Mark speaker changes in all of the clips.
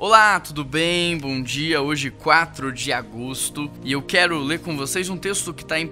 Speaker 1: Olá, tudo bem? Bom dia. Hoje 4 de agosto, e eu quero ler com vocês um texto que está em 1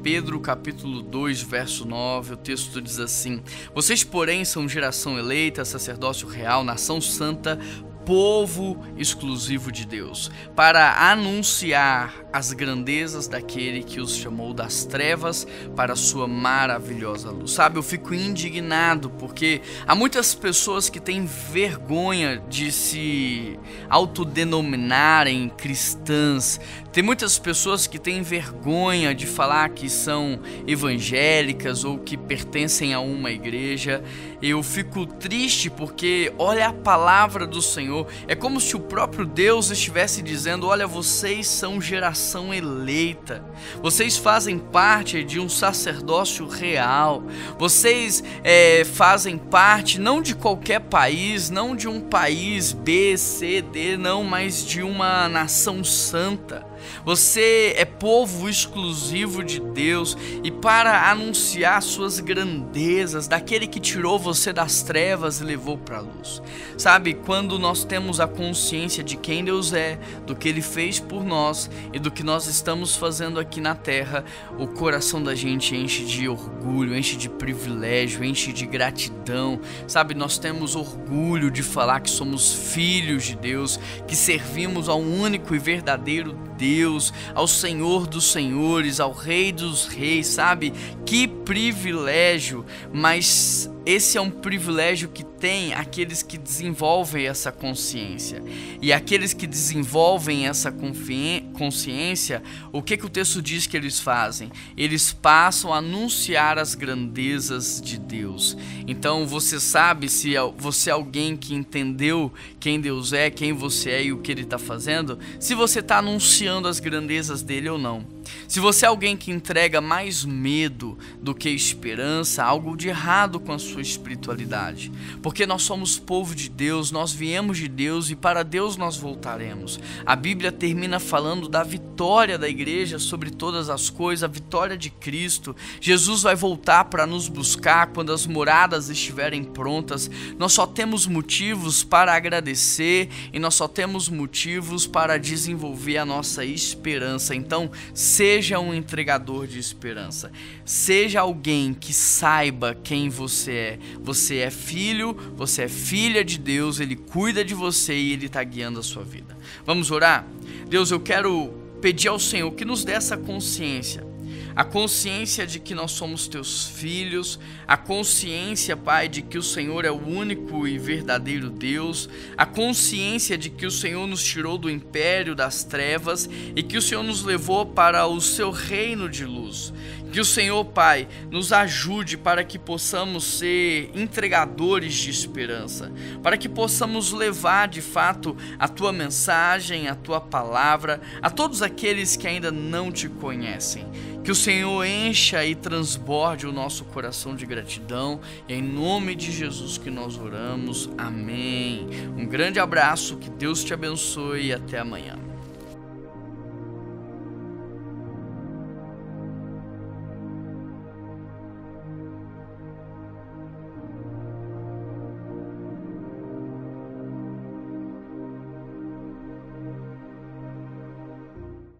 Speaker 1: Pedro, capítulo 2, verso 9. O texto diz assim: Vocês, porém, são geração eleita, sacerdócio real, nação santa, povo exclusivo de Deus, para anunciar as grandezas daquele que os chamou das trevas para a sua maravilhosa luz. Sabe, eu fico indignado porque há muitas pessoas que têm vergonha de se autodenominarem cristãs. Tem muitas pessoas que têm vergonha de falar que são evangélicas ou que pertencem a uma igreja. Eu fico triste porque olha a palavra do Senhor. É como se o próprio Deus estivesse dizendo: Olha, vocês são geração eleita, vocês fazem parte de um sacerdócio real, vocês é, fazem parte não de qualquer país, não de um país B, C, D, não, mas de uma nação santa. Você é povo exclusivo de Deus e para anunciar suas grandezas, daquele que tirou você das trevas e levou para a luz. Sabe, quando nós temos a consciência de quem Deus é, do que ele fez por nós e do que nós estamos fazendo aqui na terra, o coração da gente enche de orgulho, enche de privilégio, enche de gratidão. Sabe, nós temos orgulho de falar que somos filhos de Deus, que servimos ao único e verdadeiro Deus, ao Senhor dos Senhores, ao Rei dos Reis, sabe? Que privilégio, mas esse é um privilégio que tem aqueles que desenvolvem essa consciência. E aqueles que desenvolvem essa consciência, o que, que o texto diz que eles fazem? Eles passam a anunciar as grandezas de Deus. Então você sabe se você é alguém que entendeu quem Deus é, quem você é e o que Ele está fazendo, se você está anunciando as grandezas dele ou não. Se você é alguém que entrega mais medo do que esperança, algo de errado com a sua espiritualidade. Porque nós somos povo de Deus, nós viemos de Deus e para Deus nós voltaremos. A Bíblia termina falando da vitória da igreja sobre todas as coisas, a vitória de Cristo. Jesus vai voltar para nos buscar quando as moradas estiverem prontas. Nós só temos motivos para agradecer e nós só temos motivos para desenvolver a nossa esperança. Então, Seja um entregador de esperança. Seja alguém que saiba quem você é. Você é filho, você é filha de Deus, ele cuida de você e ele está guiando a sua vida. Vamos orar? Deus, eu quero pedir ao Senhor que nos dê essa consciência a consciência de que nós somos teus filhos, a consciência, Pai, de que o Senhor é o único e verdadeiro Deus, a consciência de que o Senhor nos tirou do império das trevas e que o Senhor nos levou para o seu reino de luz. Que o Senhor, Pai, nos ajude para que possamos ser entregadores de esperança, para que possamos levar de fato a tua mensagem, a tua palavra a todos aqueles que ainda não te conhecem. Que o Senhor encha e transborde o nosso coração de gratidão. Em nome de Jesus que nós oramos. Amém. Um grande abraço, que Deus te abençoe e até amanhã.